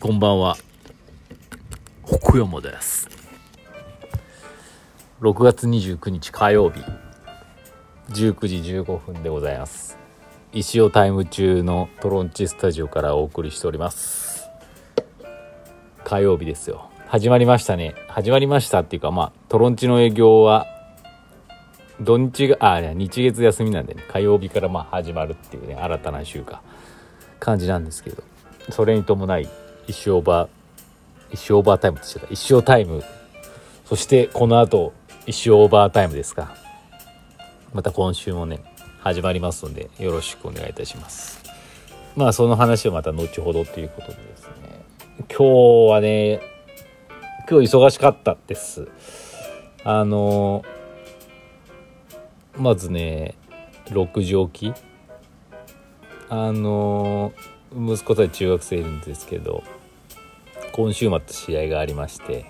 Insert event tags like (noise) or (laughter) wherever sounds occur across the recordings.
こんばんは。北山です。6月29日火曜日。19時15分でございます。石尾タイム中のトロンチスタジオからお送りしております。火曜日ですよ。始まりましたね。始まりましたっていうかまあトロンチの営業は土日があ日月休みなんでね。火曜日からまあ始まるっていうね新たな週か感じなんですけど。それに伴い一生オーバー一生オーバータイムって言ってた。一生タイム。そしてこの後一生オーバータイムですか。また今週もね始まりますのでよろしくお願いいたします。まあその話はまた後ほどということでですね。今日はね今日忙しかったです。あのまずね6時起き。あの息子たち中学生いるんですけど今週末試合がありまして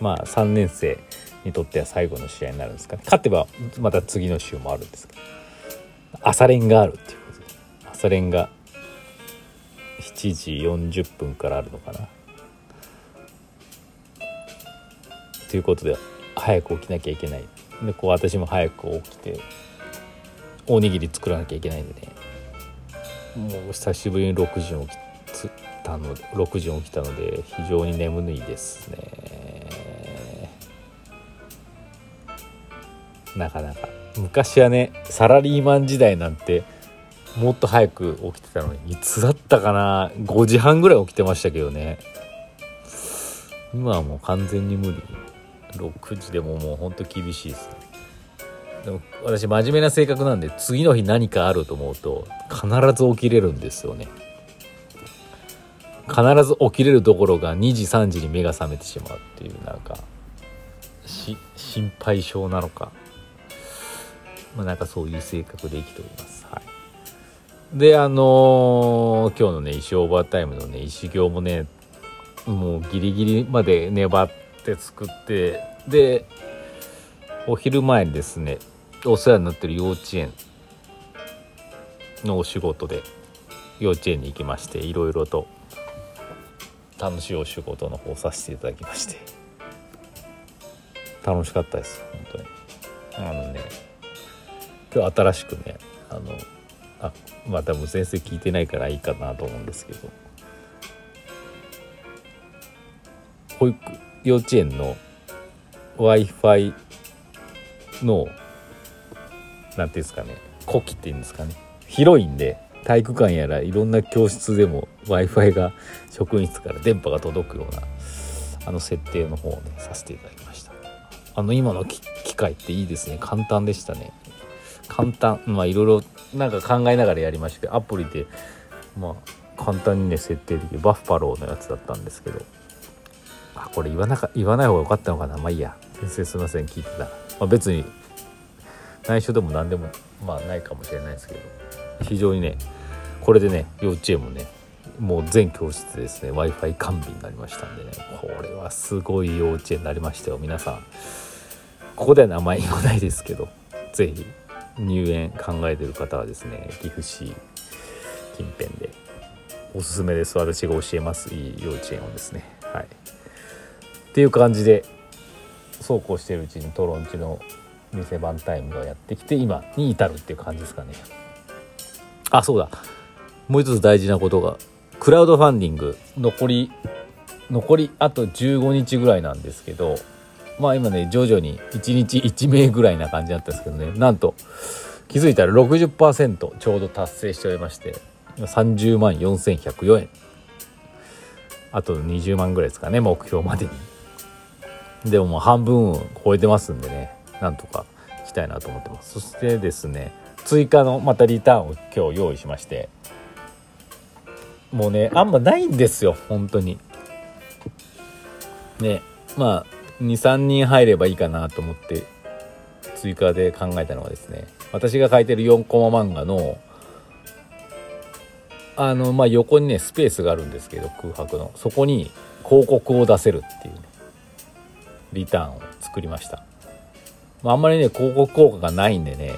まあ3年生にとっては最後の試合になるんですか？ね勝てばまた次の週もあるんですけど朝練があるっていうことで朝練が7時40分からあるのかな？ということで早く起きなきゃいけない。でこう私も早く起きておにぎり作らなきゃいけないんでね。もう久しぶりに6時に起きたので6時に起きたので非常に眠いですね。なかなか。昔はねサラリーマン時代なんてもっと早く起きてたのにいつだったかな？5時半ぐらい起きてましたけどね。今はもう完全に無理。6時でももうほんと厳しいですね。でも私真面目な性格なんで次の日何かあると思うと必ず起きれるんですよね。必ず起きれるところが2時3時に目が覚めてしまうっていうなんかし心配性なのか。まあなんかそういう性格で生きております。はい。であのー今日のね石オーバータイムのね石行もねもうギリギリまで粘って作ってでお昼前にですねお世話になってる幼稚園のお仕事で幼稚園に行きましていろいろと楽しいお仕事の方させていただきまして。楽しかったです本当に。あのね今日新しくねあのあまあ多分先生聞いてないからいいかなと思うんですけど。保育幼稚園の w i f i のなんていうんですかね古希っていうんですかね。広いんで体育館やらいろんな教室でも w i f i が職員室から電波が届くようなあの設定の方をねさせていただきました。あの今の機械っていいですね。簡単でしたね。簡単まあいろいろなんか考えながらやりましたけどアプリでまあ簡単にね設定できるバッファローのやつだったんですけどあこれ言わなか言わない方が良かったのかな。まあいいや。先生すいません。聞いてたら、まあ、別に内緒でも何でもまあないかもしれないですけど。非常にねこれでね幼稚園もねもう全教室ですね w i f i 完備になりましたんでねこれはすごい幼稚園になりましたよ皆さん。ここでは名前言わないですけど是非入園考えてる方はですね岐阜市近辺でおすすめです。私が教えます。いい幼稚園をですね。はい。っていう感じでそうこうしてるうちにトロンチの店番タイムがやってきて今に至るっていう感じですかね。あそうだ。もう一つ大事なことがクラウドファンディング。残り残りあと15日ぐらいなんですけどまあ今ね徐々に1日1名ぐらいな感じだったんですけどね。なんと気づいたら60%ちょうど達成しておりまして30万4104円。あと20万ぐらいですかね目標までに。でももう半分超えてますんでねなんとかいきたいなと思ってます。そしてですね追加のまたリターンを今日用意しまして。もうねあんまないんですよ本当に。ねまあ23人入ればいいかなと思って追加で考えたのはですね私が書いてる4コマ漫画のあのまあ横にねスペースがあるんですけど空白の。そこに広告を出せるっていうねリターンを作りました、まあ、あんまりね広告効果がないんでね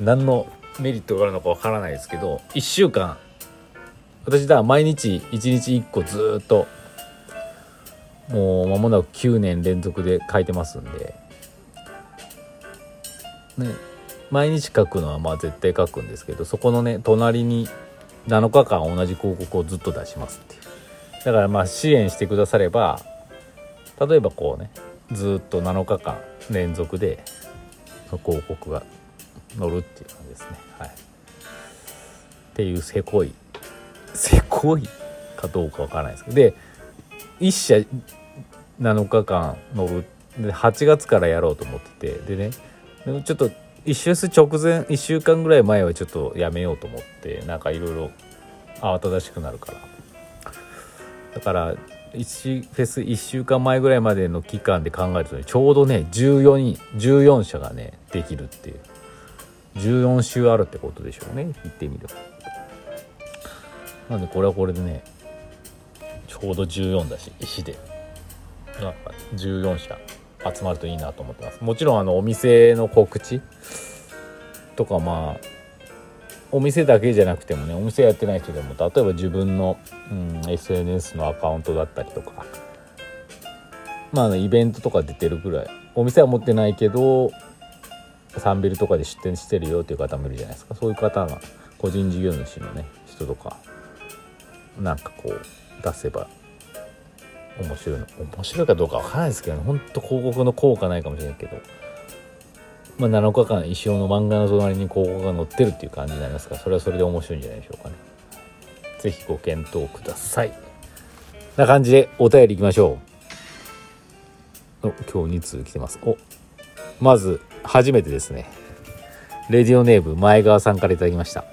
何のメリットがあるのかわからないですけど1週間私だ毎日1日1個ずっともう間もなく9年連続で書いてますんで。ね。毎日書くのはまあ絶対書くんですけどそこのね隣に7日間同じ広告をずっと出しますっていう。だからまあ支援してくだされば例えばこうねずっと7日間連続で広告が載るっていう感じですね。はい。っていうせこい (laughs) せこいかどうかわからないですけど。で1社7日間乗る。で8月からやろうと思ってて。でねちょっと1周す直前1週間ぐらい前はちょっとやめようと思ってなんかいろいろ慌ただしくなるから。だから1フェス1週間前ぐらいまでの期間で考えると、ちょうどね14人14社がねできるっていう。14週あるってことでしょうね。言ってみる。なんでこれはこれでねちょうど14だし石で。なんか14社集まるといいなと思ってます。もちろんあのお店の告知とかまあお店だけじゃなくてもねお店やってない人でも例えば自分の、うん、SNS のアカウントだったりとかまあイベントとか出てるぐらい。お店は持ってないけどサンビルとかで出店してるよっていう方もいるじゃないですか。そういう方が個人事業主のね人とかなんかこう出せば面白いの面白いかどうかわからないですけどね。ほんと広告の効果ないかもしれないけど。まあ、7日間一生の漫画の隣に広告が載ってるっていう感じになりますからそれはそれで面白いんじゃないでしょうかね。是非ご検討ください。な感じでお便りいきましょう。お今日2通来てます。おまず初めてですね。レディオネーム前川さんから頂きました。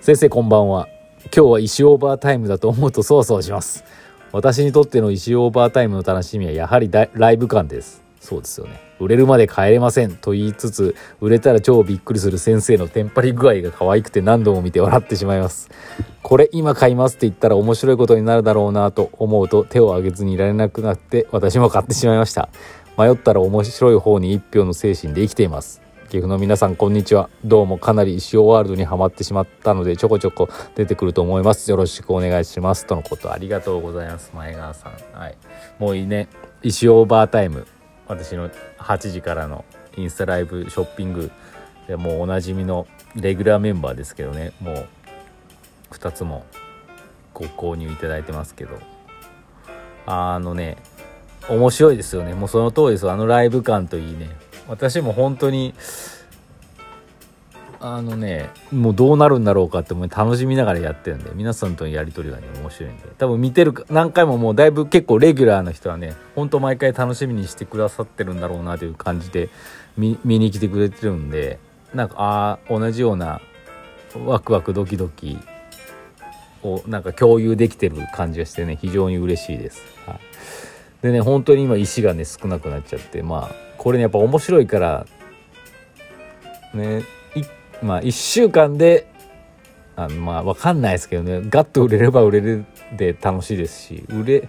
先生こんばんは。今日は石オーバータイムだと思うとそわそわします。私にとっての石オーバータイムの楽しみはやはりライブ感です。そうですよね。売れるまで帰れませんと言いつつ売れたら超びっくりする先生のテンパり具合が可愛くて何度も見て笑ってしまいます。これ今買いますって言ったら面白いことになるだろうなと思うと手を挙げずにいられなくなって私も買ってしまいました。迷ったら面白い方に一票の精神で生きています。岐阜の皆さんこんにちは。どうもかなり石尾ワールドにはまってしまったのでちょこちょこ出てくると思います。よろしくお願いします。とのことありがとうございます。前川さん。はい。もういいね。石尾バータイム。私の8時からのインスタライブショッピングでもうおなじみのレギュラーメンバーですけどね。もう2つもご購入いただいてますけど。あのね面白いですよね。もうその通りですあのライブ感といいね。私も本当にあのねもうどうなるんだろうかっても楽しみながらやってるんで皆さんとのやり取りがね面白いんで。多分見てる何回ももうだいぶ結構レギュラーな人はねほんと毎回楽しみにしてくださってるんだろうなという感じで見に来てくれてるんでなんかああ同じようなワクワクドキドキをなんか共有できてる感じがしてね非常に嬉しいです。はい、でね本当に今石がね少なくなっちゃってまあこれねやっぱ面白いからねまあ1週間であのまあ分かんないですけどねガッと売れれば売れるで楽しいですし売れ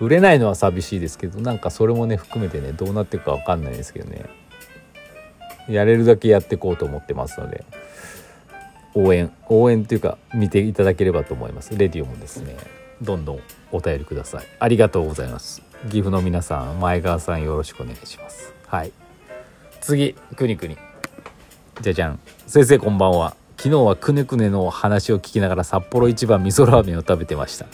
売れないのは寂しいですけどなんかそれもね含めてねどうなっていくか分かんないですけどねやれるだけやっていこうと思ってますので応援応援というか見ていただければと思います。レディオもですねどんどんお便りください。ありがとうございます。岐阜の皆さん前川さんよろしくお願いします。はい。次くにくに。じゃじゃん。先生こんばんは。昨日はくねくねの話を聞きながら札幌一番味噌ラーメンを食べてました。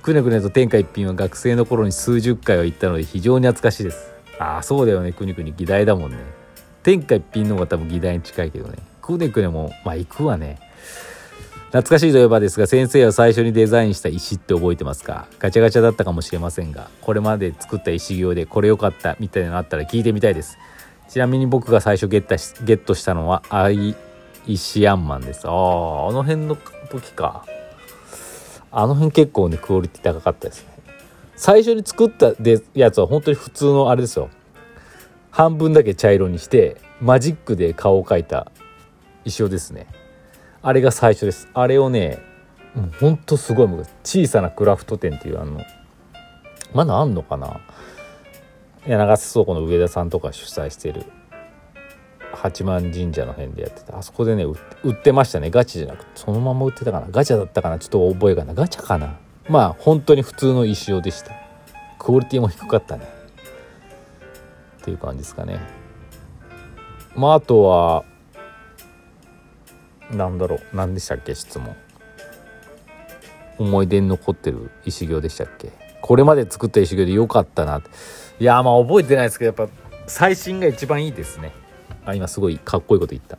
くねくねと天下一品は学生の頃に数十回は行ったので非常に懐かしいです。ああそうだよね。くにくに議題だもんね。天下一品の方が多分議題に近いけどね。くねくねもまあ行くわね。懐かしいといえばですが先生は最初にデザインした石って覚えてますか？ガチャガチャだったかもしれませんがこれまで作った石行でこれ良かったみたいなのあったら聞いてみたいですちなみに僕が最初ゲッタしゲットしたのはアイ石アンマンです。ああ、あの辺の時か。あの辺結構ね、クオリティ高かったですね。最初に作ったでやつは本当に普通のあれですよ。半分だけ茶色にして、マジックで顔を描いた石尾ですね。あれが最初です。あれをね、もうほんとすごい昔小さなクラフト店っていうあの、まだあんのかな？柳瀬倉庫の上田さんとか主催してる八幡神社の辺でやってた。あそこでね売ってましたね。ガチじゃなくて。そのまま売ってたかな？ガチャだったかな？ちょっと覚えがなガチャかな？まあ本当に普通の石尾でした。クオリティも低かったね。っていう感じですかね。まああとはなんだろう。何でしたっけ？質問。思い出に残ってる石行でしたっけ？これまで作った石行で良かったなって。いやまあ覚えてないですけどやっぱ最新が一番いいですね。あ今すごいかっこいいこと言った。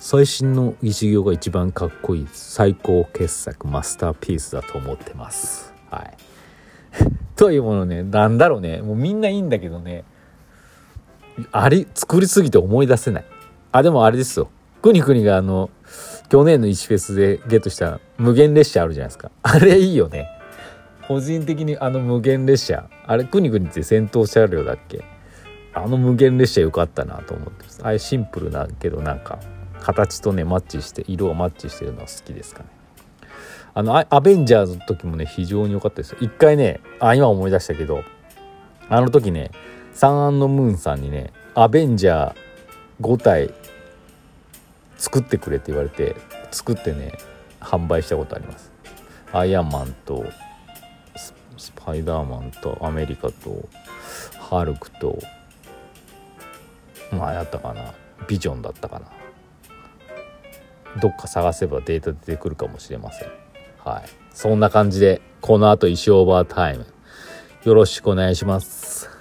最新の石行が一番かっこいい。最高傑作マスターピースだと思ってます。はい。(laughs) というものねなんだろうね。もうみんないいんだけどね。あれ作りすぎて思い出せない。あでもあれですよ。くにくにがあの去年の石フェスでゲットした無限列車あるじゃないですか。あれいいよね。個人的にあの無限列車あれくにくにって戦闘車両だっけ。あの無限列車よかったなと思ってますあれシンプルだけどなんか形とねマッチして色がマッチしてるのは好きですかね。あのアベンジャーズの時もね非常に良かったですよ。一回ねあ今思い出したけどあの時ねサンアンドムーンさんにねアベンジャー5体作ってくれって言われて作ってね販売したことあります。アイアンマンとスパイダーマンとアメリカとハルクとまあやったかな。ビジョンだったかな。どっか探せばデータ出てくるかもしれません。はい。そんな感じでこの後石オーバータイムよろしくお願いします。